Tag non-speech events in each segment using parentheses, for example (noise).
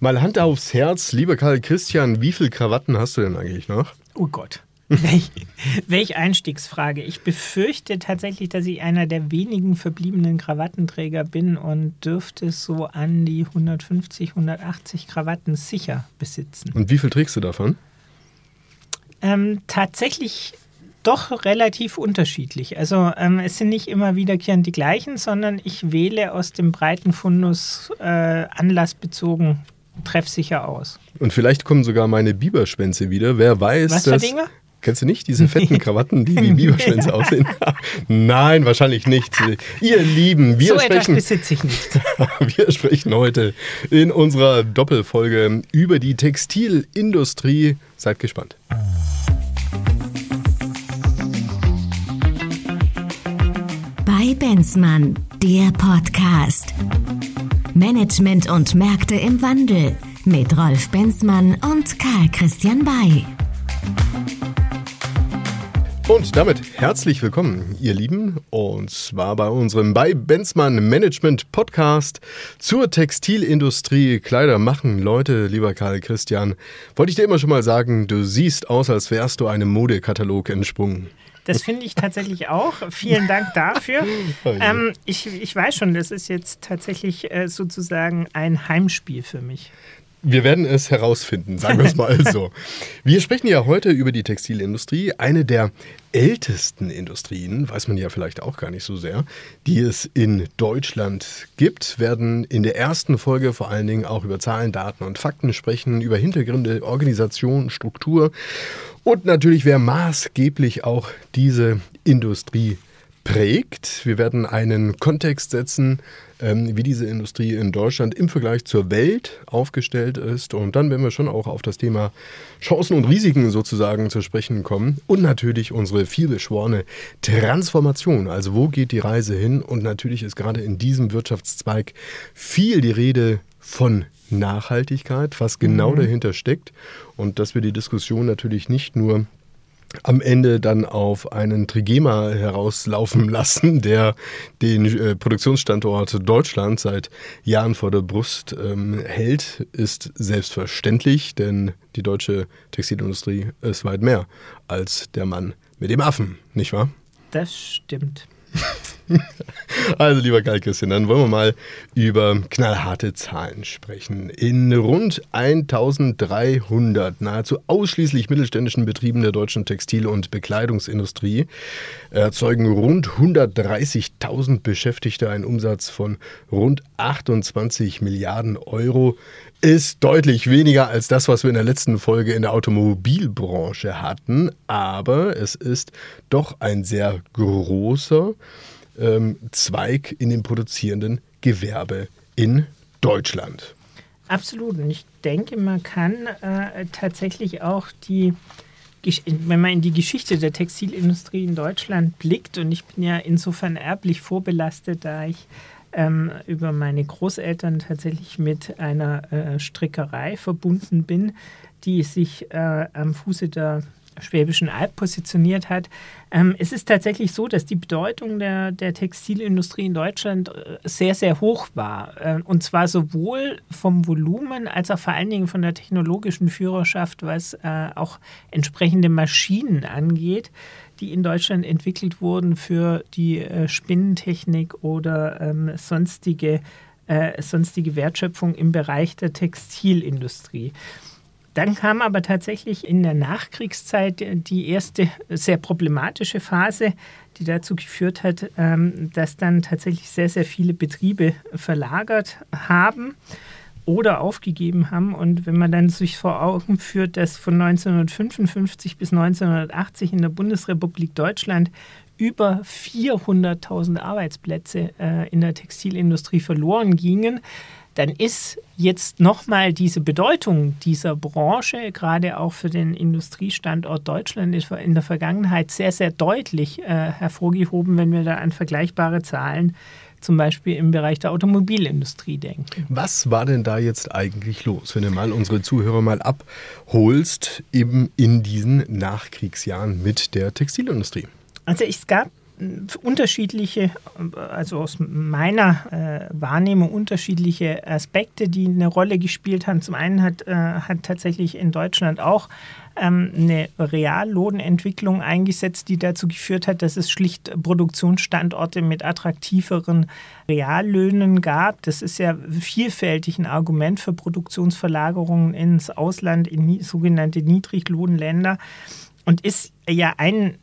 Mal Hand aufs Herz, lieber Karl Christian, wie viele Krawatten hast du denn eigentlich noch? Oh Gott. (laughs) Welch, welch Einstiegsfrage. Ich befürchte tatsächlich, dass ich einer der wenigen verbliebenen Krawattenträger bin und dürfte so an die 150, 180 Krawatten sicher besitzen. Und wie viel trägst du davon? Ähm, tatsächlich doch relativ unterschiedlich. Also ähm, es sind nicht immer wiederkehrend die gleichen, sondern ich wähle aus dem breiten Fundus äh, anlassbezogen treffsicher aus. Und vielleicht kommen sogar meine Biberschwänze wieder. Wer weiß, Was für dass Dinge? Kennst du nicht diese fetten Krawatten, die wie Biberschwänze (laughs) aussehen? Nein, wahrscheinlich nicht. Ihr Lieben, wir so etwas sprechen, besitze ich nicht. (laughs) wir sprechen heute in unserer Doppelfolge über die Textilindustrie. Seid gespannt. Bei Benzmann, der Podcast. Management und Märkte im Wandel mit Rolf Benzmann und Karl Christian Bay. Und damit herzlich willkommen, ihr Lieben, und zwar bei unserem bei Benzmann Management Podcast zur Textilindustrie. Kleider machen Leute, lieber Karl Christian. Wollte ich dir immer schon mal sagen, du siehst aus, als wärst du einem Modekatalog entsprungen. Das finde ich tatsächlich auch. Vielen Dank dafür. (laughs) Ähm, ich, ich weiß schon, das ist jetzt tatsächlich äh, sozusagen ein Heimspiel für mich. Wir werden es herausfinden, sagen wir es mal (laughs) so. Wir sprechen ja heute über die Textilindustrie, eine der ältesten Industrien, weiß man ja vielleicht auch gar nicht so sehr, die es in Deutschland gibt, werden in der ersten Folge vor allen Dingen auch über Zahlen, Daten und Fakten sprechen, über Hintergründe, Organisation, Struktur und natürlich, wer maßgeblich auch diese Industrie prägt. Wir werden einen Kontext setzen, ähm, wie diese Industrie in Deutschland im Vergleich zur Welt aufgestellt ist. Und dann werden wir schon auch auf das Thema Chancen und Risiken sozusagen zu sprechen kommen. Und natürlich unsere vielbeschworene Transformation. Also wo geht die Reise hin? Und natürlich ist gerade in diesem Wirtschaftszweig viel die Rede von Nachhaltigkeit, was genau mhm. dahinter steckt. Und dass wir die Diskussion natürlich nicht nur am Ende dann auf einen Trigema herauslaufen (laughs) lassen, der den äh, Produktionsstandort Deutschland seit Jahren vor der Brust ähm, hält, ist selbstverständlich, denn die deutsche Textilindustrie ist weit mehr als der Mann mit dem Affen, nicht wahr? Das stimmt. (laughs) Also, lieber Karl Christian, dann wollen wir mal über knallharte Zahlen sprechen. In rund 1300 nahezu ausschließlich mittelständischen Betrieben der deutschen Textil- und Bekleidungsindustrie erzeugen rund 130.000 Beschäftigte einen Umsatz von rund 28 Milliarden Euro. Ist deutlich weniger als das, was wir in der letzten Folge in der Automobilbranche hatten, aber es ist doch ein sehr großer ähm, Zweig in dem produzierenden Gewerbe in Deutschland. Absolut. Und ich denke, man kann äh, tatsächlich auch die, wenn man in die Geschichte der Textilindustrie in Deutschland blickt, und ich bin ja insofern erblich vorbelastet, da ich ähm, über meine Großeltern tatsächlich mit einer äh, Strickerei verbunden bin, die sich äh, am Fuße der Schwäbischen Alb positioniert hat. Ähm, es ist tatsächlich so, dass die Bedeutung der, der Textilindustrie in Deutschland äh, sehr, sehr hoch war. Äh, und zwar sowohl vom Volumen als auch vor allen Dingen von der technologischen Führerschaft, was äh, auch entsprechende Maschinen angeht, die in Deutschland entwickelt wurden für die äh, Spinnentechnik oder ähm, sonstige, äh, sonstige Wertschöpfung im Bereich der Textilindustrie. Dann kam aber tatsächlich in der Nachkriegszeit die erste sehr problematische Phase, die dazu geführt hat, ähm, dass dann tatsächlich sehr, sehr viele Betriebe verlagert haben oder aufgegeben haben. Und wenn man dann sich vor Augen führt, dass von 1955 bis 1980 in der Bundesrepublik Deutschland über 400.000 Arbeitsplätze äh, in der Textilindustrie verloren gingen, dann ist jetzt nochmal diese Bedeutung dieser Branche, gerade auch für den Industriestandort Deutschland, in der Vergangenheit sehr, sehr deutlich äh, hervorgehoben, wenn wir da an vergleichbare Zahlen zum Beispiel im Bereich der Automobilindustrie denken. Was war denn da jetzt eigentlich los, wenn du mal unsere Zuhörer mal abholst, eben in diesen Nachkriegsjahren mit der Textilindustrie? Also es gab unterschiedliche, also aus meiner äh, Wahrnehmung unterschiedliche Aspekte, die eine Rolle gespielt haben. Zum einen hat, äh, hat tatsächlich in Deutschland auch ähm, eine Reallohnentwicklung eingesetzt, die dazu geführt hat, dass es schlicht Produktionsstandorte mit attraktiveren Reallöhnen gab. Das ist ja vielfältig ein Argument für Produktionsverlagerungen ins Ausland, in sogenannte Niedriglohnländer und ist ja ein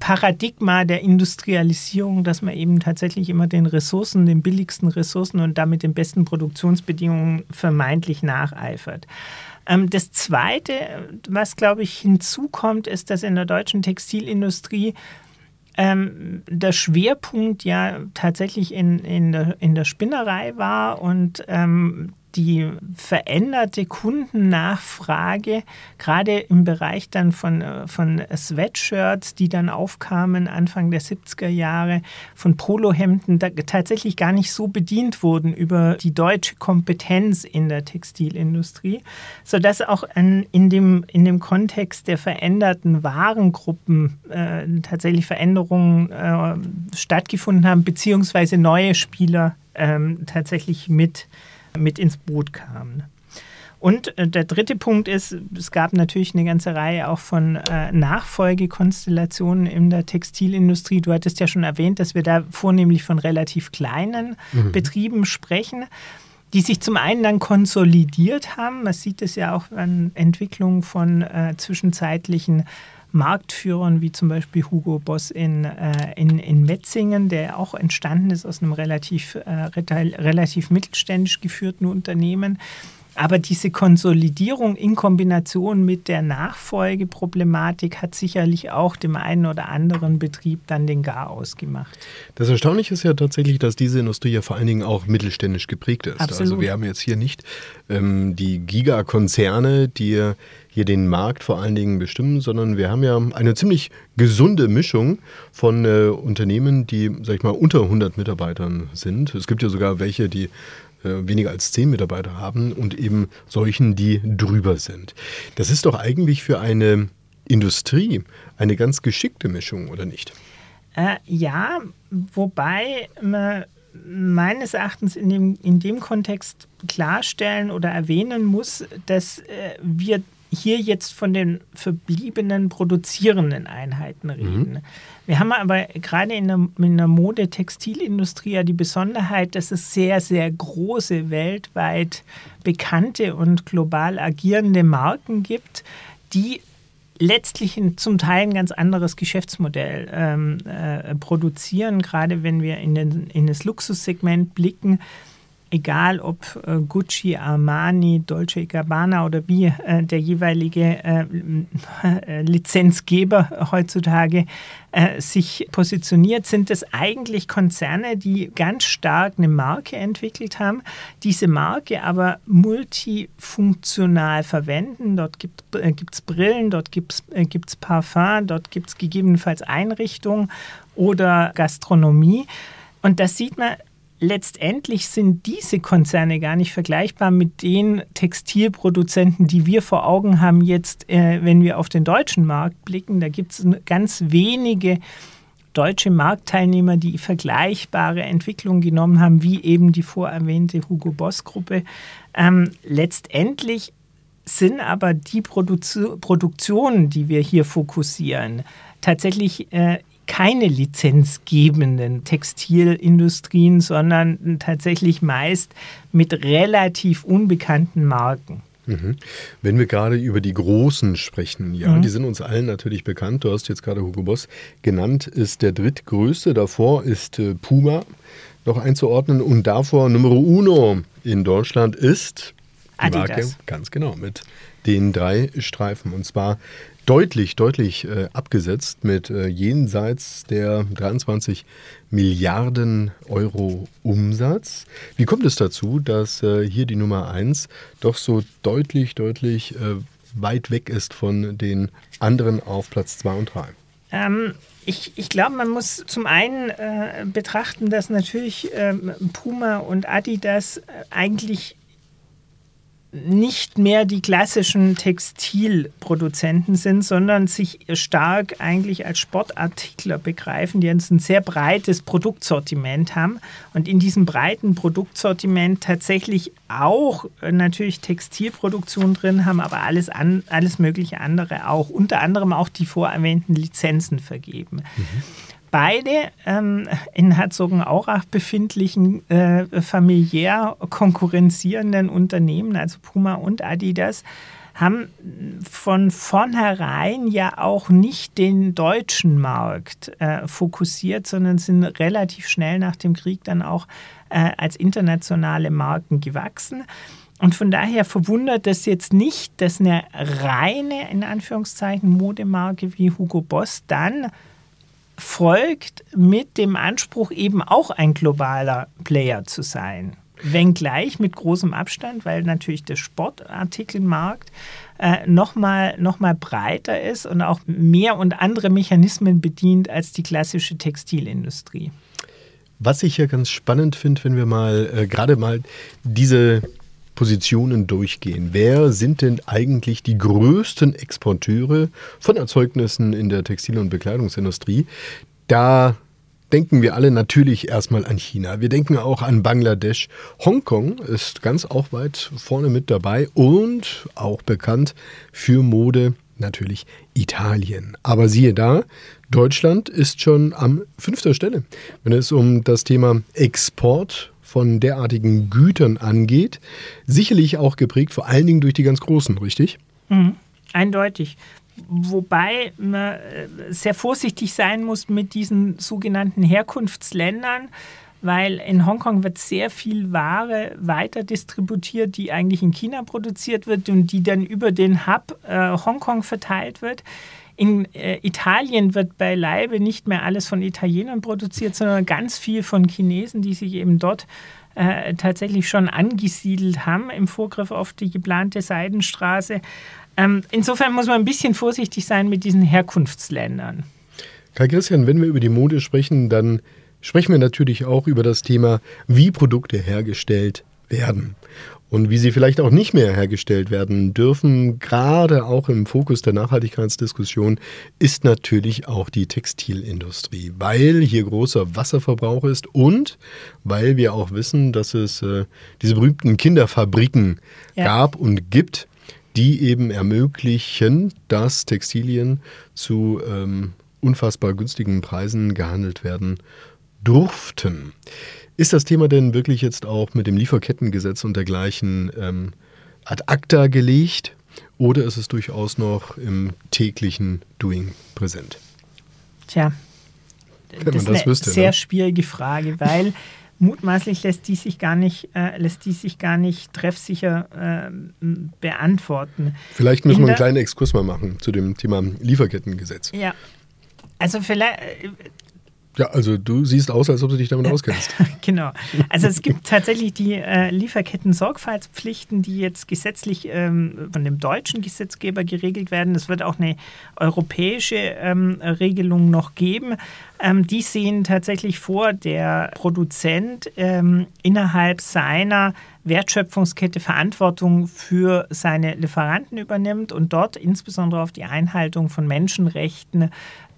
Paradigma der Industrialisierung, dass man eben tatsächlich immer den Ressourcen, den billigsten Ressourcen und damit den besten Produktionsbedingungen vermeintlich nacheifert. Ähm, das Zweite, was, glaube ich, hinzukommt, ist, dass in der deutschen Textilindustrie ähm, der Schwerpunkt ja tatsächlich in, in, der, in der Spinnerei war und ähm, die veränderte Kundennachfrage, gerade im Bereich dann von, äh, von Sweatshirts, die dann aufkamen Anfang der 70er Jahre, von Polohemden, da tatsächlich gar nicht so bedient wurden über die deutsche Kompetenz in der Textilindustrie, sodass auch in, in, dem, in dem Kontext der veränderten Warengruppen äh, tatsächlich Veränderungen äh, stattgefunden haben, beziehungsweise neue Spieler ähm, tatsächlich mit mit ins Boot kam. Und äh, der dritte Punkt ist, es gab natürlich eine ganze Reihe auch von äh, Nachfolgekonstellationen in der Textilindustrie. Du hattest ja schon erwähnt, dass wir da vornehmlich von relativ kleinen mhm. Betrieben sprechen, die sich zum einen dann konsolidiert haben. Man sieht es ja auch an Entwicklungen von äh, zwischenzeitlichen Marktführern wie zum Beispiel Hugo Boss in, äh, in, in Metzingen, der auch entstanden ist aus einem relativ, äh, relativ mittelständisch geführten Unternehmen. Aber diese Konsolidierung in Kombination mit der Nachfolgeproblematik hat sicherlich auch dem einen oder anderen Betrieb dann den Garaus gemacht. Das Erstaunliche ist ja tatsächlich, dass diese Industrie ja vor allen Dingen auch mittelständisch geprägt ist. Absolut. Also wir haben jetzt hier nicht ähm, die Gigakonzerne, die hier den Markt vor allen Dingen bestimmen, sondern wir haben ja eine ziemlich gesunde Mischung von äh, Unternehmen, die, sag ich mal, unter 100 Mitarbeitern sind. Es gibt ja sogar welche, die weniger als 10 Mitarbeiter haben und eben solchen, die drüber sind. Das ist doch eigentlich für eine Industrie eine ganz geschickte Mischung, oder nicht? Äh, ja, wobei man meines Erachtens in dem, in dem Kontext klarstellen oder erwähnen muss, dass äh, wir hier jetzt von den verbliebenen produzierenden Einheiten mhm. reden. Mhm. Wir haben aber gerade in der, in der Mode-Textilindustrie ja die Besonderheit, dass es sehr, sehr große, weltweit bekannte und global agierende Marken gibt, die letztlich ein, zum Teil ein ganz anderes Geschäftsmodell ähm, äh, produzieren, gerade wenn wir in, den, in das Luxussegment blicken egal ob äh, Gucci, Armani, Dolce Gabbana oder wie äh, der jeweilige äh, äh Lizenzgeber heutzutage äh, sich positioniert, sind es eigentlich Konzerne, die ganz stark eine Marke entwickelt haben, diese Marke aber multifunktional verwenden. Dort gibt es äh, Brillen, dort gibt es Parfum, dort gibt es gegebenenfalls Einrichtungen oder Gastronomie. Und das sieht man letztendlich sind diese Konzerne gar nicht vergleichbar mit den Textilproduzenten, die wir vor Augen haben jetzt, äh, wenn wir auf den deutschen Markt blicken. Da gibt es ganz wenige deutsche Marktteilnehmer, die vergleichbare Entwicklungen genommen haben, wie eben die vorerwähnte Hugo Boss Gruppe. Ähm, letztendlich sind aber die Produ Produktionen, die wir hier fokussieren, tatsächlich äh, keine lizenzgebenden Textilindustrien, sondern tatsächlich meist mit relativ unbekannten Marken. Mhm. Wenn wir gerade über die Großen sprechen, ja, mhm. die sind uns allen natürlich bekannt. Du hast jetzt gerade Hugo Boss genannt, ist der drittgrößte. Davor ist äh, Puma noch einzuordnen und davor Numero Uno in Deutschland ist die Adidas. Marke, ganz genau, mit den drei Streifen. Und zwar deutlich, deutlich äh, abgesetzt mit äh, jenseits der 23 Milliarden Euro Umsatz. Wie kommt es dazu, dass äh, hier die Nummer 1 doch so deutlich, deutlich äh, weit weg ist von den anderen auf Platz 2 und 3? Ähm, ich, ich glaube, man muss zum einen äh, betrachten, dass natürlich ähm, Puma und Adidas äh, eigentlich nicht mehr die klassischen Textilproduzenten sind, sondern sich stark eigentlich als Sportartikler begreifen, die jetzt ein sehr breites Produktsortiment haben und in diesem breiten Produktsortiment tatsächlich auch natürlich Textilproduktion drin haben, aber alles, an, alles mögliche andere auch, unter anderem auch die vorerwähnten Lizenzen vergeben. Mhm beide ähm, in Herzogenaurach befindlichen äh, familiär konkurrenzierenden Unternehmen, also Puma und Adidas, haben von vornherein ja auch nicht den deutschen Markt äh, fokussiert, sondern sind relativ schnell nach dem Krieg dann auch äh, als internationale Marken gewachsen. Und von daher verwundert es jetzt nicht, dass eine reine, in Anführungszeichen, Modemarke wie Hugo Boss dann folgt mit dem Anspruch, eben auch ein globaler Player zu sein. Wenngleich mit großem Abstand, weil natürlich der Sportartikelmarkt äh, nochmal noch mal breiter ist und auch mehr und andere Mechanismen bedient als die klassische Textilindustrie. Was ich ja ganz spannend finde, wenn wir mal äh, gerade mal diese Positionen durchgehen. Wer sind denn eigentlich die größten Exporteure von Erzeugnissen in der Textil- und Bekleidungsindustrie? Da denken wir alle natürlich erstmal an China. Wir denken auch an Bangladesch. Hongkong ist ganz auch weit vorne mit dabei und auch bekannt für Mode natürlich Italien. Aber siehe da, Deutschland ist schon am fünfter Stelle, wenn es um das Thema Export von derartigen Gütern angeht. Sicherlich auch geprägt vor allen Dingen durch die ganz Großen, richtig? Mhm, eindeutig. Wobei man äh, sehr vorsichtig sein muss mit diesen sogenannten Herkunftsländern, weil in Hongkong wird sehr viel Ware weiter distributiert, die eigentlich in China produziert wird und die dann über den Hub äh, Hongkong verteilt wird. In äh, Italien wird beileibe nicht mehr alles von Italienern produziert, sondern ganz viel von Chinesen, die sich eben dort äh, tatsächlich schon angesiedelt haben im Vorgriff auf die geplante Seidenstraße. Ähm, insofern muss man ein bisschen vorsichtig sein mit diesen Herkunftsländern. Karl Christian, wenn wir über die Mode sprechen, dann sprechen wir natürlich auch über das Thema, wie Produkte hergestellt werden und wie sie vielleicht auch nicht mehr hergestellt werden dürfen, gerade auch im Fokus der Nachhaltigkeitsdiskussion, ist natürlich auch die Textilindustrie, weil hier großer Wasserverbrauch ist und weil wir auch wissen, dass es äh, diese berühmten Kinderfabriken ja. gab und gibt, die eben ermöglichen, dass Textilien zu ähm, unfassbar günstigen Preisen gehandelt werden durften. Ist das Thema denn wirklich jetzt auch mit dem Lieferkettengesetz und dergleichen ähm, ad acta gelegt oder ist es durchaus noch im täglichen Doing präsent? Tja, das, das ist eine wüsste, sehr ne? schwierige Frage, weil (laughs) mutmaßlich lässt die sich gar nicht, äh, lässt die sich gar nicht treffsicher äh, beantworten. Vielleicht müssen In wir einen kleinen Exkurs mal machen zu dem Thema Lieferkettengesetz. Ja. Also vielleicht, ja, also du siehst aus, als ob du dich damit (laughs) auskennst. genau. Also es gibt tatsächlich die äh, Lieferketten-Sorgfaltspflichten, die jetzt gesetzlich ähm, von dem deutschen Gesetzgeber geregelt werden. Es wird auch eine europäische ähm, Regelung noch geben. Ähm, die sehen tatsächlich vor, der Produzent ähm, innerhalb seiner Wertschöpfungskette Verantwortung für seine Lieferanten übernimmt und dort insbesondere auf die Einhaltung von Menschenrechten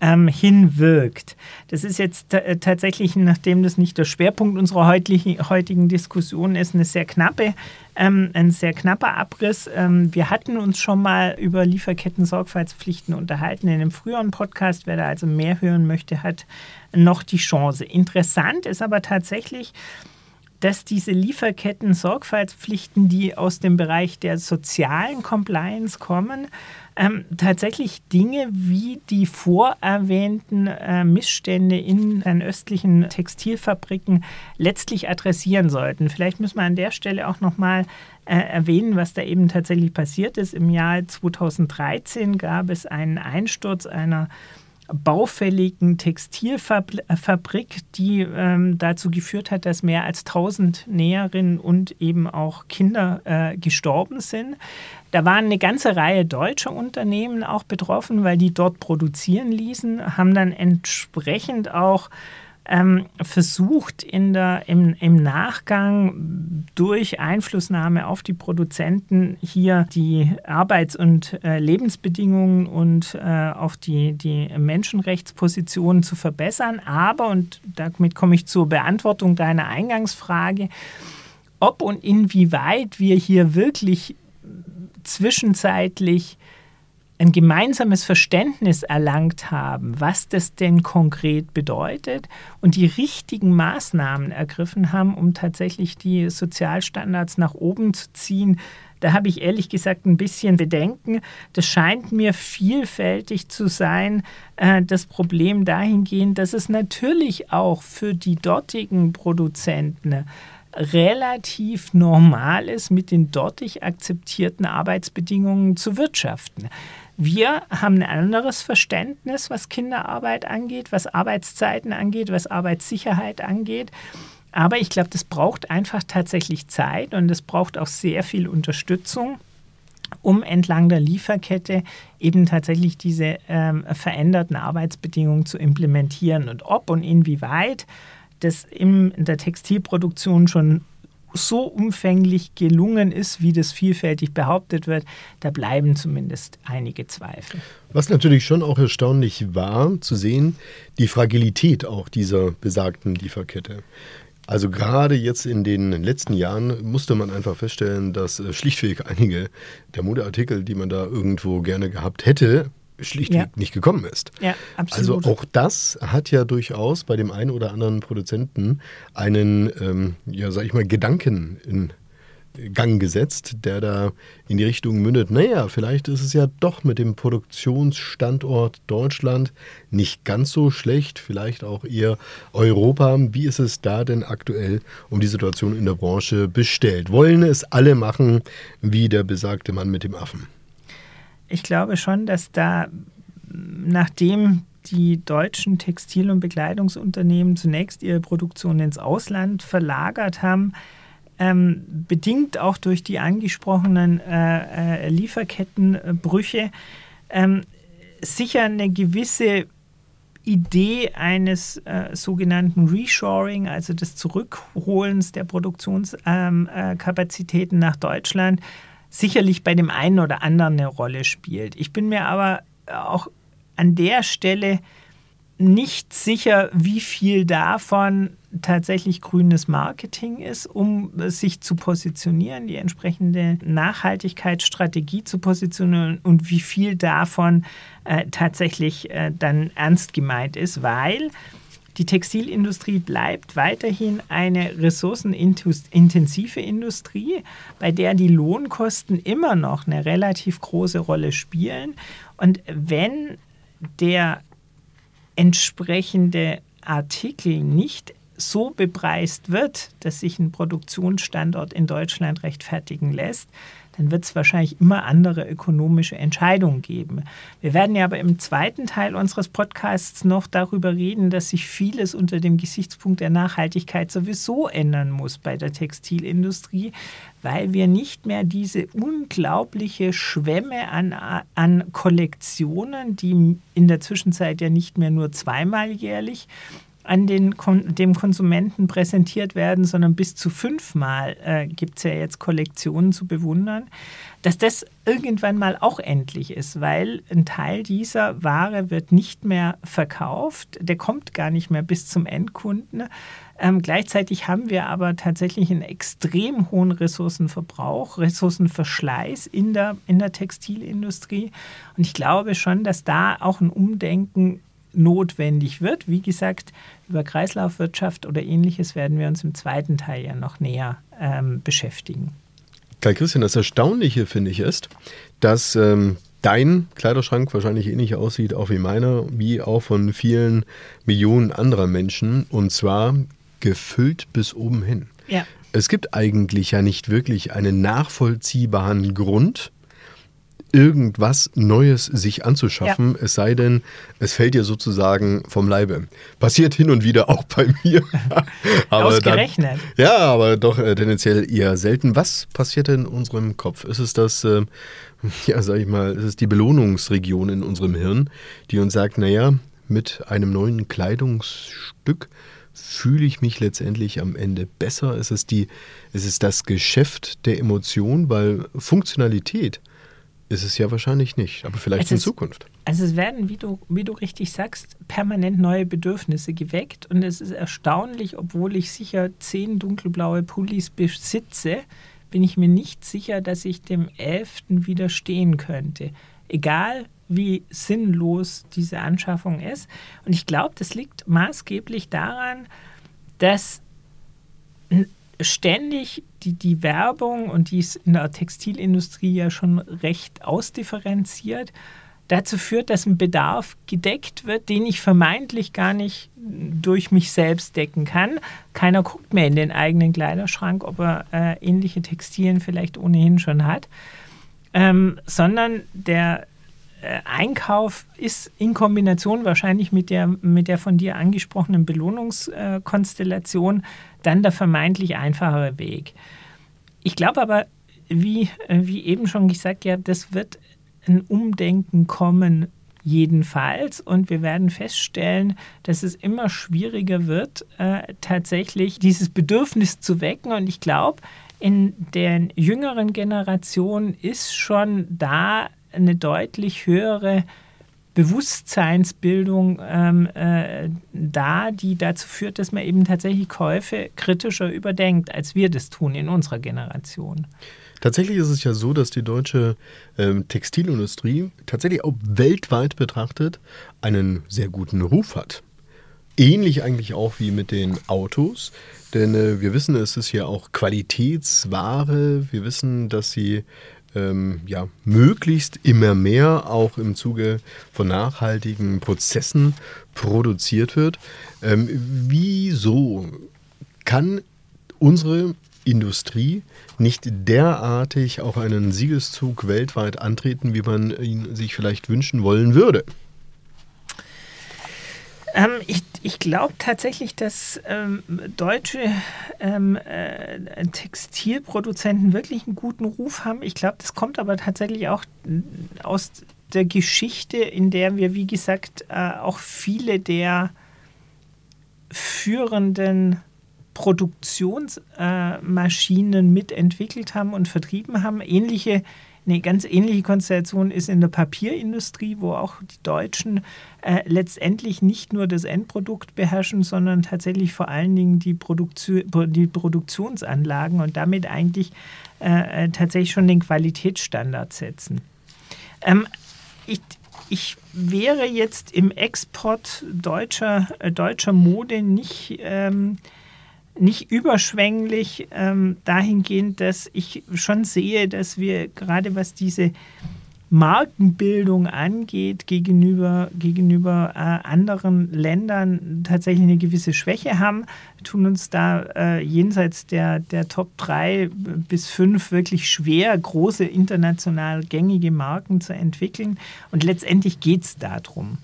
ähm, hinwirkt. Das ist jetzt äh, tatsächlich, nachdem das nicht der Schwerpunkt unserer heutigen, Diskussion ist, eine sehr knappe, ähm, ein sehr knapper Abriss. Ähm, wir hatten uns schon mal über Lieferketten-Sorgfaltspflichten unterhalten in einem früheren Podcast. Wer da also mehr hören möchte, hat noch die Chance. Interessant ist aber tatsächlich, dass diese Lieferketten-Sorgfaltspflichten, die aus dem Bereich der sozialen Compliance kommen, ähm, tatsächlich Dinge wie die vorerwähnten äh, Missstände in den östlichen Textilfabriken letztlich adressieren sollten. Vielleicht müssen wir an der Stelle auch nochmal äh, erwähnen, was da eben tatsächlich passiert ist. Im Jahr 2013 gab es einen Einsturz einer baufälligen Textilfabrik, die ähm, dazu geführt hat, dass mehr als 1000 Näherinnen und eben auch Kinder äh, gestorben sind. Da waren eine ganze Reihe deutscher Unternehmen auch betroffen, weil die dort produzieren ließen, haben dann entsprechend auch ähm, versucht in der, im, im Nachgang durch Einflussnahme auf die Produzenten hier die Arbeits- und äh, Lebensbedingungen und äh, auch die, die Menschenrechtspositionen zu verbessern. Aber, und damit komme ich zur Beantwortung deiner Eingangsfrage, ob und inwieweit wir hier wirklich zwischenzeitlich ein gemeinsames Verständnis erlangt haben, was das denn konkret bedeutet und die richtigen Maßnahmen ergriffen haben, um tatsächlich die Sozialstandards nach oben zu ziehen, da habe ich ehrlich gesagt ein bisschen Bedenken. Das scheint mir vielfältig zu sein. Äh, das Problem dahingehend, dass es natürlich auch für die dortigen Produzenten relativ normal ist, mit den dortig akzeptierten Arbeitsbedingungen zu wirtschaften. Wir haben ein anderes Verständnis, was Kinderarbeit angeht, was Arbeitszeiten angeht, was Arbeitssicherheit angeht. Aber ich glaube, das braucht einfach tatsächlich Zeit und es braucht auch sehr viel Unterstützung, um entlang der Lieferkette eben tatsächlich diese ähm, veränderten Arbeitsbedingungen zu implementieren. Und ob und inwieweit das in der Textilproduktion schon so umfänglich gelungen ist, wie das vielfältig behauptet wird, da bleiben zumindest einige Zweifel. Was natürlich schon auch erstaunlich war, zu sehen, die Fragilität auch dieser besagten Lieferkette. Also gerade jetzt in den letzten Jahren musste man einfach feststellen, dass äh, schlichtweg einige der Modeartikel, die man da irgendwo gerne gehabt hätte, schlichtweg ja. nicht gekommen ist. Ja, absolut. Also auch das hat ja durchaus bei dem einen oder anderen Produzenten einen, ähm, ja, sag ich mal, Gedanken in Gang gesetzt, der da in die Richtung mündet, naja, vielleicht ist es ja doch mit dem Produktionsstandort Deutschland nicht ganz so schlecht, vielleicht auch eher Europa. Wie ist es da denn aktuell um die Situation in der Branche bestellt? Wollen es alle machen, wie der besagte Mann mit dem Affen? Ich glaube schon, dass da, nachdem die deutschen Textil- und Bekleidungsunternehmen zunächst ihre Produktion ins Ausland verlagert haben, ähm, bedingt auch durch die angesprochenen äh, äh, Lieferkettenbrüche, ähm, sicher eine gewisse Idee eines äh, sogenannten Reshoring, also des Zurückholens der Produktionskapazitäten ähm, äh, nach Deutschland, sicherlich bei dem einen oder anderen eine Rolle spielt. Ich bin mir aber auch an der Stelle nicht sicher, wie viel davon tatsächlich grünes Marketing ist, um sich zu positionieren, die entsprechende Nachhaltigkeitsstrategie zu positionieren und wie viel davon äh, tatsächlich äh, dann ernst gemeint ist, weil die Textilindustrie bleibt weiterhin eine ressourcenintensive Industrie, bei der die Lohnkosten immer noch eine relativ große Rolle spielen. Und wenn der entsprechende Artikel nicht so bepreist wird, dass sich ein Produktionsstandort in Deutschland rechtfertigen lässt, dann wird es wahrscheinlich immer andere ökonomische Entscheidungen geben. Wir werden ja aber im zweiten Teil unseres Podcasts noch darüber reden, dass sich vieles unter dem Gesichtspunkt der Nachhaltigkeit sowieso ändern muss bei der Textilindustrie, weil wir nicht mehr diese unglaubliche Schwemme an, an Kollektionen, die in der Zwischenzeit ja nicht mehr nur zweimal jährlich an den, dem Konsumenten präsentiert werden, sondern bis zu fünfmal äh, gibt es ja jetzt Kollektionen zu bewundern, dass das irgendwann mal auch endlich ist, weil ein Teil dieser Ware wird nicht mehr verkauft, der kommt gar nicht mehr bis zum Endkunden. Ähm, gleichzeitig haben wir aber tatsächlich einen extrem hohen Ressourcenverbrauch, Ressourcenverschleiß in der, in der Textilindustrie. Und ich glaube schon, dass da auch ein Umdenken notwendig wird. Wie gesagt, über Kreislaufwirtschaft oder ähnliches werden wir uns im zweiten Teil ja noch näher ähm, beschäftigen. Kai Christian, das Erstaunliche finde ich ist, dass ähm, dein Kleiderschrank wahrscheinlich ähnlich aussieht, auch wie meiner, wie auch von vielen Millionen anderer Menschen und zwar gefüllt bis oben hin. Ja. Es gibt eigentlich ja nicht wirklich einen nachvollziehbaren Grund, irgendwas Neues sich anzuschaffen, ja. es sei denn, es fällt dir sozusagen vom Leibe. Passiert hin und wieder auch bei mir. (laughs) aber Ausgerechnet. Dann, ja, aber doch äh, tendenziell eher selten. Was passiert denn in unserem Kopf? Ist es das, äh, (laughs) ja, sag ich mal, ist es die Belohnungsregion in unserem Hirn, die uns sagt, naja, mit einem neuen Kleidungsstück fühle ich mich letztendlich am Ende besser? Ist es, die, ist es das Geschäft der Emotion? Weil Funktionalität ist es ja wahrscheinlich nicht, aber vielleicht es in ist, Zukunft. Also es werden, wie du, wie du richtig sagst, permanent neue Bedürfnisse geweckt und es ist erstaunlich, obwohl ich sicher zehn dunkelblaue Pullis besitze, bin ich mir nicht sicher, dass ich dem elften widerstehen könnte. Egal wie sinnlos diese Anschaffung ist. Und ich glaube, das liegt maßgeblich daran, dass ständig die, die Werbung, und die ist in der Textilindustrie ja schon recht ausdifferenziert, dazu führt, dass ein Bedarf gedeckt wird, den ich vermeintlich gar nicht durch mich selbst decken kann. Keiner guckt mehr in den eigenen Kleiderschrank, ob er äh, ähnliche Textilien vielleicht ohnehin schon hat, ähm, sondern der Einkauf ist in Kombination wahrscheinlich mit der, mit der von dir angesprochenen Belohnungskonstellation dann der vermeintlich einfachere Weg. Ich glaube aber, wie, äh, wie eben schon gesagt, ja, das wird ein Umdenken kommen, jedenfalls. Und wir werden feststellen, dass es immer schwieriger wird, äh, tatsächlich dieses Bedürfnis zu wecken. Und ich glaube, in der jüngeren Generation ist schon da eine deutlich höhere Bewusstseinsbildung ähm, äh, da, die dazu führt, dass man eben tatsächlich Käufe kritischer überdenkt, als wir das tun in unserer Generation. Tatsächlich ist es ja so, dass die deutsche ähm, Textilindustrie tatsächlich auch weltweit betrachtet einen sehr guten Ruf hat. Ähnlich eigentlich auch wie mit den Autos, denn äh, wir wissen, es ist ja auch Qualitätsware. Wir wissen, dass sie ähm, ja, möglichst immer mehr auch im Zuge von nachhaltigen Prozessen produziert wird. Ähm, wieso kann unsere Industrie nicht derartig auch einen Siegeszug weltweit antreten, wie man ihn sich vielleicht wünschen wollen würde? Ähm, ich ich glaube tatsächlich, dass ähm, deutsche ähm, äh, Textilproduzenten wirklich einen guten Ruf haben. Ich glaube, das kommt aber tatsächlich auch äh, aus der Geschichte, in der wir, wie gesagt, äh, auch viele der führenden Produktionsmaschinen äh, mitentwickelt haben und vertrieben haben. Ähnliche eine ganz ähnliche Konstellation ist in der Papierindustrie, wo auch die Deutschen äh, letztendlich nicht nur das Endprodukt beherrschen, sondern tatsächlich vor allen Dingen die, Produktion, die Produktionsanlagen und damit eigentlich äh, äh, tatsächlich schon den Qualitätsstandard setzen. Ähm, ich, ich wäre jetzt im Export deutscher, äh, deutscher Mode nicht ähm, nicht überschwänglich ähm, dahingehend, dass ich schon sehe, dass wir gerade was diese Markenbildung angeht gegenüber, gegenüber äh, anderen Ländern tatsächlich eine gewisse Schwäche haben, tun uns da äh, jenseits der, der Top 3 bis 5 wirklich schwer, große international gängige Marken zu entwickeln. Und letztendlich geht es darum.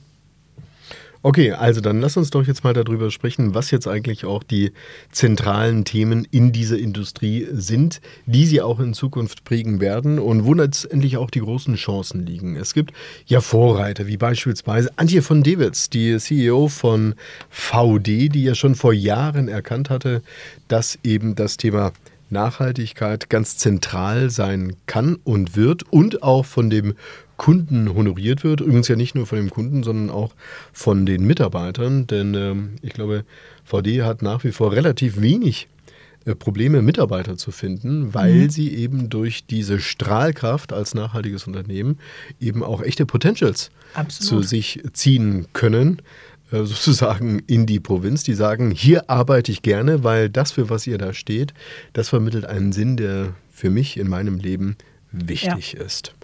Okay, also dann lass uns doch jetzt mal darüber sprechen, was jetzt eigentlich auch die zentralen Themen in dieser Industrie sind, die sie auch in Zukunft prägen werden und wo letztendlich auch die großen Chancen liegen. Es gibt ja Vorreiter, wie beispielsweise Antje von Dewitz, die CEO von VD, die ja schon vor Jahren erkannt hatte, dass eben das Thema Nachhaltigkeit ganz zentral sein kann und wird und auch von dem Kunden honoriert wird. Übrigens ja nicht nur von dem Kunden, sondern auch von den Mitarbeitern. Denn ähm, ich glaube, VD hat nach wie vor relativ wenig äh, Probleme, Mitarbeiter zu finden, weil mhm. sie eben durch diese Strahlkraft als nachhaltiges Unternehmen eben auch echte Potentials Absolut. zu sich ziehen können äh, (laughs) sozusagen in die Provinz, die sagen, hier arbeite ich gerne, weil das, für was ihr da steht, das vermittelt einen Sinn, der für mich in meinem Leben wichtig ja. ist.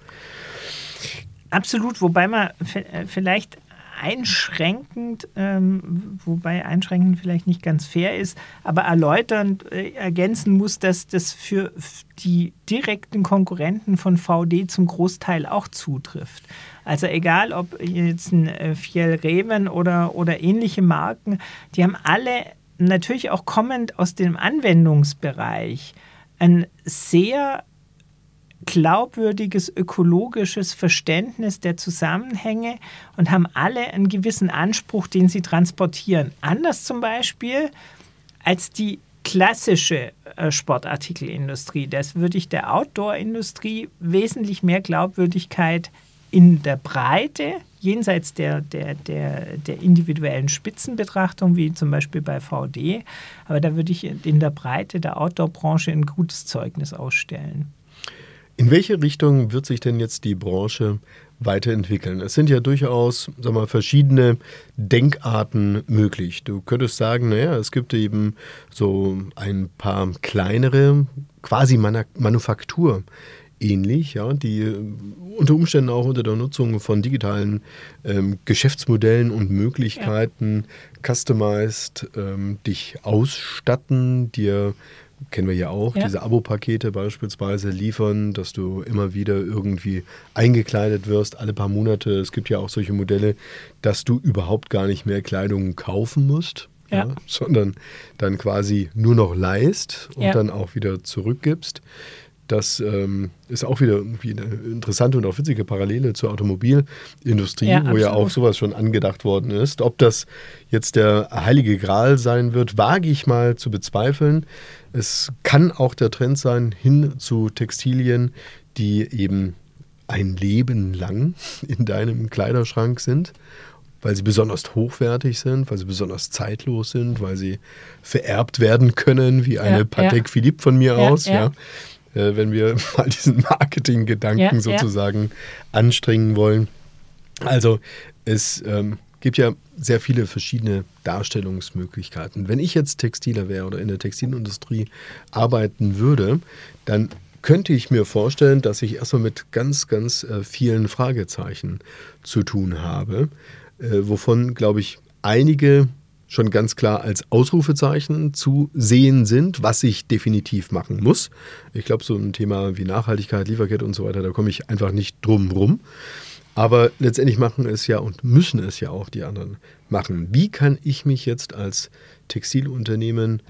Absolut, wobei man äh, vielleicht einschränkend, ähm, wobei einschränkend vielleicht nicht ganz fair ist, aber erläuternd äh, ergänzen muss, dass das für die direkten Konkurrenten von VD zum Großteil auch zutrifft. Also egal, ob jetzt ein äh, Fiel Reven oder, oder ähnliche Marken, die haben alle natürlich auch kommend aus dem Anwendungsbereich ein sehr glaubwürdiges ökologisches Verständnis der Zusammenhänge und haben alle einen gewissen Anspruch, den sie transportieren. Anders zum Beispiel als die klassische äh, Sportartikelindustrie. Das würde ich der Outdoor-Industrie wesentlich mehr Glaubwürdigkeit in der Breite, jenseits der, der, der, der individuellen Spitzenbetrachtung, wie zum Beispiel bei VD, aber da würde ich in der Breite der Outdoor-Branche ein gutes Zeugnis ausstellen. In welche Richtung wird sich denn jetzt die Branche weiterentwickeln? Es sind ja durchaus sag mal, verschiedene Denkarten möglich. Du könntest sagen, naja, es gibt eben so ein paar kleinere, quasi Manufaktur ähnlich, ja, die unter Umständen auch unter der Nutzung von digitalen ähm, Geschäftsmodellen und Möglichkeiten ja. customized ähm, dich ausstatten, dir kennen wir ja auch, ja. diese Abo-Pakete beispielsweise liefern, dass du immer wieder irgendwie eingekleidet wirst, alle paar Monate. Es gibt ja auch solche Modelle, dass du überhaupt gar nicht mehr Kleidung kaufen musst, ja. Sondern dann quasi nur noch leist und dann auch wieder zurückgibst. Das ähm, ist auch wieder irgendwie eine interessante und auch witzige Parallele zur Automobilindustrie, ja, wo ja auch sowas schon angedacht worden ist. Ob das jetzt der heilige Gral sein wird, wage ich mal zu bezweifeln. Es kann auch der Trend sein hin zu Textilien, die eben ein Leben lang in deinem Kleiderschrank sind weil sie besonders hochwertig sind, weil sie besonders zeitlos sind, weil sie vererbt werden können, wie eine ja, Patek ja. Philippe von mir ja, aus. Ja äh, wenn wir (laughs) mal diesen Marketing-Gedanken ja, sozusagen ja. anstrengen wollen. Also es ähm, gibt ja sehr viele verschiedene Darstellungsmöglichkeiten. Wenn ich jetzt Textiler wäre oder in der Textilindustrie arbeiten würde, dann könnte ich mir vorstellen, dass ich erstmal mit ganz, ganz äh, vielen Fragezeichen zu tun habe, äh, wovon, glaube ich, einige schon ganz klar als Ausrufezeichen zu sehen sind, was ich definitiv machen muss. Ich glaube, so ein Thema wie Nachhaltigkeit, Lieferkette und so weiter, da komme ich einfach nicht drum rum. Aber letztendlich machen es ja und müssen es ja auch die anderen machen. Wie kann ich mich jetzt als Textilunternehmen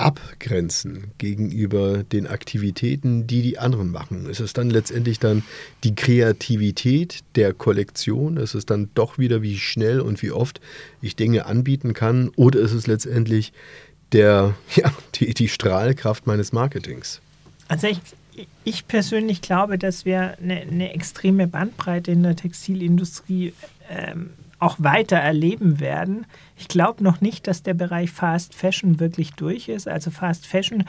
abgrenzen gegenüber den Aktivitäten, die die anderen machen? Ist es dann letztendlich dann die Kreativität der Kollektion? Ist es dann doch wieder, wie schnell und wie oft ich Dinge anbieten kann? Oder ist es letztendlich der, (laughs) ja, die, die Strahlkraft meines Marketings? Also ich, ich persönlich glaube, dass wir eine, eine extreme Bandbreite in der Textilindustrie ähm, auch weiter erleben werden. Ich glaube noch nicht, dass der Bereich Fast Fashion wirklich durch ist. Also Fast Fashion,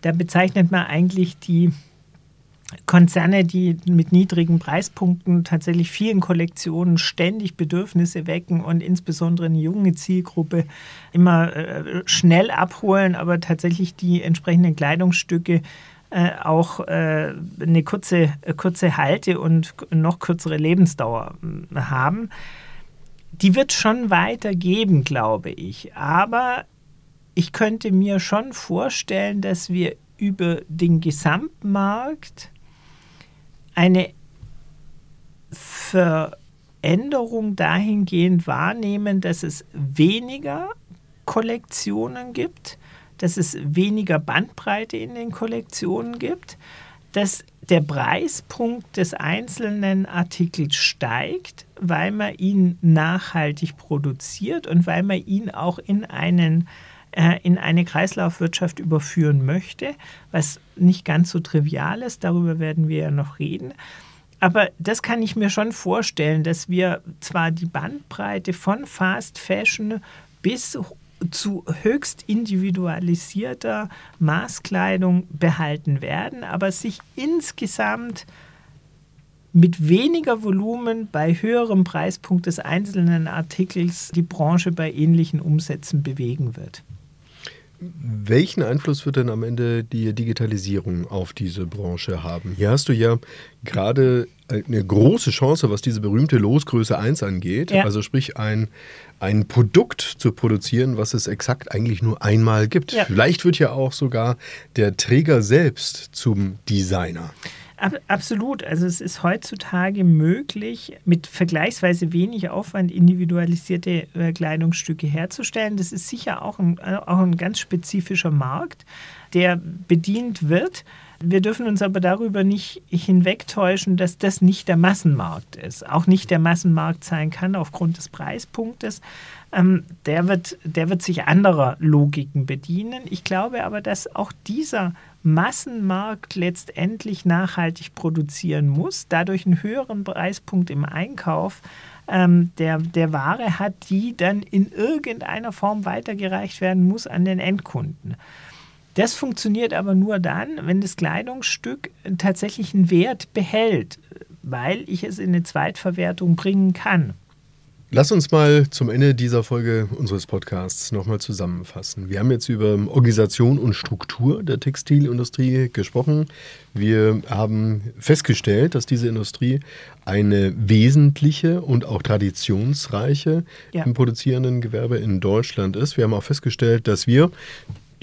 da bezeichnet man eigentlich die Konzerne, die mit niedrigen Preispunkten tatsächlich vielen Kollektionen ständig Bedürfnisse wecken und insbesondere eine junge Zielgruppe immer äh, schnell abholen, aber tatsächlich die entsprechenden Kleidungsstücke äh, auch äh, eine kurze, kurze Halte und noch kürzere Lebensdauer äh, haben die wird schon weitergeben, glaube ich. Aber ich könnte mir schon vorstellen, dass wir über den Gesamtmarkt eine Veränderung dahingehend wahrnehmen, dass es weniger Kollektionen gibt, dass es weniger Bandbreite in den Kollektionen gibt, dass der Preispunkt des einzelnen Artikels steigt, weil man ihn nachhaltig produziert und weil man ihn auch in einen äh, in eine Kreislaufwirtschaft überführen möchte, was nicht ganz so trivial ist, darüber werden wir ja noch reden. Aber das kann ich mir schon vorstellen, dass wir zwar die Bandbreite von Fast Fashion bis zu höchst individualisierter Maßkleidung behalten werden, aber sich insgesamt mit weniger Volumen bei höherem Preispunkt des einzelnen Artikels die Branche bei ähnlichen Umsätzen bewegen wird. Welchen Einfluss wird denn am Ende die Digitalisierung auf diese Branche haben? Hier hast du ja gerade eine große Chance, was diese berühmte Losgröße 1 angeht. Ja. Also sprich ein, ein Produkt zu produzieren, was es exakt eigentlich nur einmal gibt. Ja. Vielleicht wird ja auch sogar der Träger selbst zum Designer. Absolut. Also es ist heutzutage möglich, mit vergleichsweise wenig Aufwand individualisierte äh, Kleidungsstücke herzustellen. Das ist sicher auch ein, auch ein ganz spezifischer Markt, der bedient wird. Wir dürfen uns aber darüber nicht hinwegtäuschen, dass das nicht der Massenmarkt ist, auch nicht der Massenmarkt sein kann aufgrund des Preispunktes. Ähm, der, wird, der wird sich anderer Logiken bedienen. Ich glaube aber, dass auch dieser Massenmarkt letztendlich nachhaltig produzieren muss, dadurch einen höheren Preispunkt im Einkauf ähm, der, der Ware hat, die dann in irgendeiner Form weitergereicht werden muss an den Endkunden. Das funktioniert aber nur dann, wenn das Kleidungsstück tatsächlich einen Wert behält, weil ich es in eine Zweitverwertung bringen kann. Lass uns mal zum Ende dieser Folge unseres Podcasts nochmal zusammenfassen. Wir haben jetzt über Organisation und Struktur der Textilindustrie gesprochen. Wir haben festgestellt, dass diese Industrie eine wesentliche und auch traditionsreiche ja. im produzierenden Gewerbe in Deutschland ist. Wir haben auch festgestellt, dass wir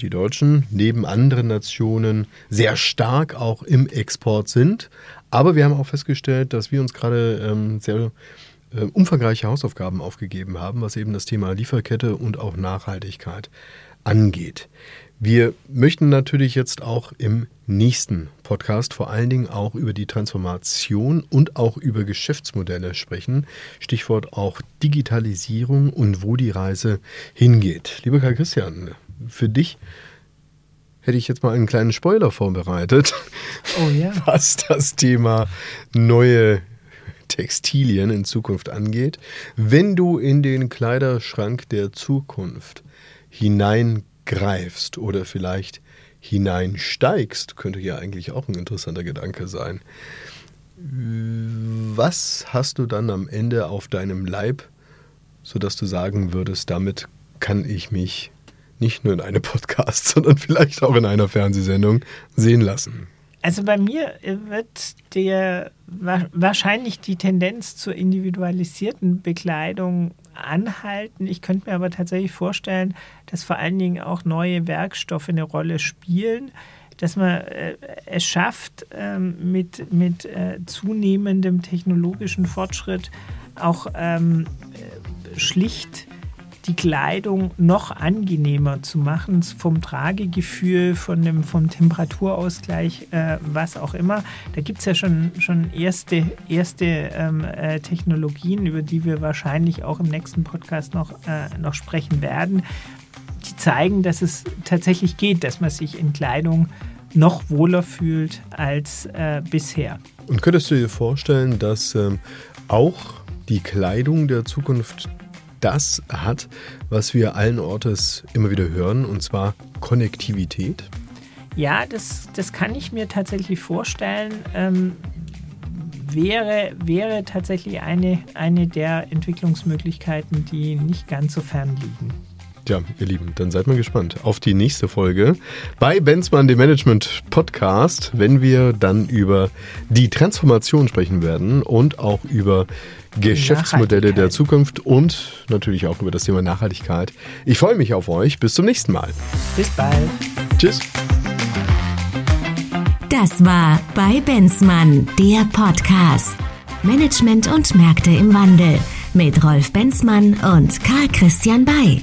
die Deutschen neben anderen Nationen sehr stark auch im Export sind. Aber wir haben auch festgestellt, dass wir uns gerade ähm, sehr äh, umfangreiche Hausaufgaben aufgegeben haben, was eben das Thema Lieferkette und auch Nachhaltigkeit angeht. Wir möchten natürlich jetzt auch im nächsten Podcast vor allen Dingen auch über die Transformation und auch über Geschäftsmodelle sprechen. Stichwort auch Digitalisierung und wo die Reise hingeht. Lieber Karl Christian, für dich hätte ich jetzt mal einen kleinen Spoiler vorbereitet, oh, ja. (laughs) was das Thema neue Textilien in Zukunft angeht. Wenn du in den Kleiderschrank der Zukunft hineingreifst oder vielleicht hineinsteigst, könnte ja eigentlich auch ein interessanter Gedanke sein. Was hast du dann am Ende auf deinem Leib, sodass du sagen würdest, damit kann ich mich nicht nur in einem Podcast, (laughs) sondern vielleicht auch in einer Fernsehsendung sehen lassen? Also bei mir wird der wahrscheinlich die Tendenz zur individualisierten Bekleidung anhalten. Ich könnte mir aber tatsächlich vorstellen, dass vor allen Dingen auch neue Werkstoffe eine Rolle spielen, dass man äh, es schafft, ähm, mit, mit äh, zunehmendem technologischen Fortschritt auch ähm, äh, schlicht die Kleidung noch angenehmer zu machen, vom Tragegefühl, von dem, vom Temperaturausgleich, äh, was auch immer. Da gibt es ja schon, schon erste, erste ähm, äh, Technologien, über die wir wahrscheinlich auch im nächsten Podcast noch, äh, noch sprechen werden, die zeigen, dass es tatsächlich geht, dass man sich in Kleidung noch wohler fühlt als äh, bisher. Und könntest du dir vorstellen, dass ähm, auch die Kleidung der Zukunft das hat, was wir allen Ortes immer wieder hören, und zwar Konnektivität? Ja, das, das kann ich mir tatsächlich vorstellen. Ähm, wäre, wäre tatsächlich eine, eine der Entwicklungsmöglichkeiten, die nicht ganz so fern liegen. Ja, ihr Lieben, dann seid mal gespannt auf die nächste Folge bei Benzmann, dem Management Podcast, wenn wir dann über die Transformation sprechen werden und auch über Geschäftsmodelle der Zukunft und natürlich auch über das Thema Nachhaltigkeit. Ich freue mich auf euch. Bis zum nächsten Mal. Bis bald. Tschüss. Das war bei Benzmann, der Podcast. Management und Märkte im Wandel mit Rolf Benzmann und Karl Christian Bay.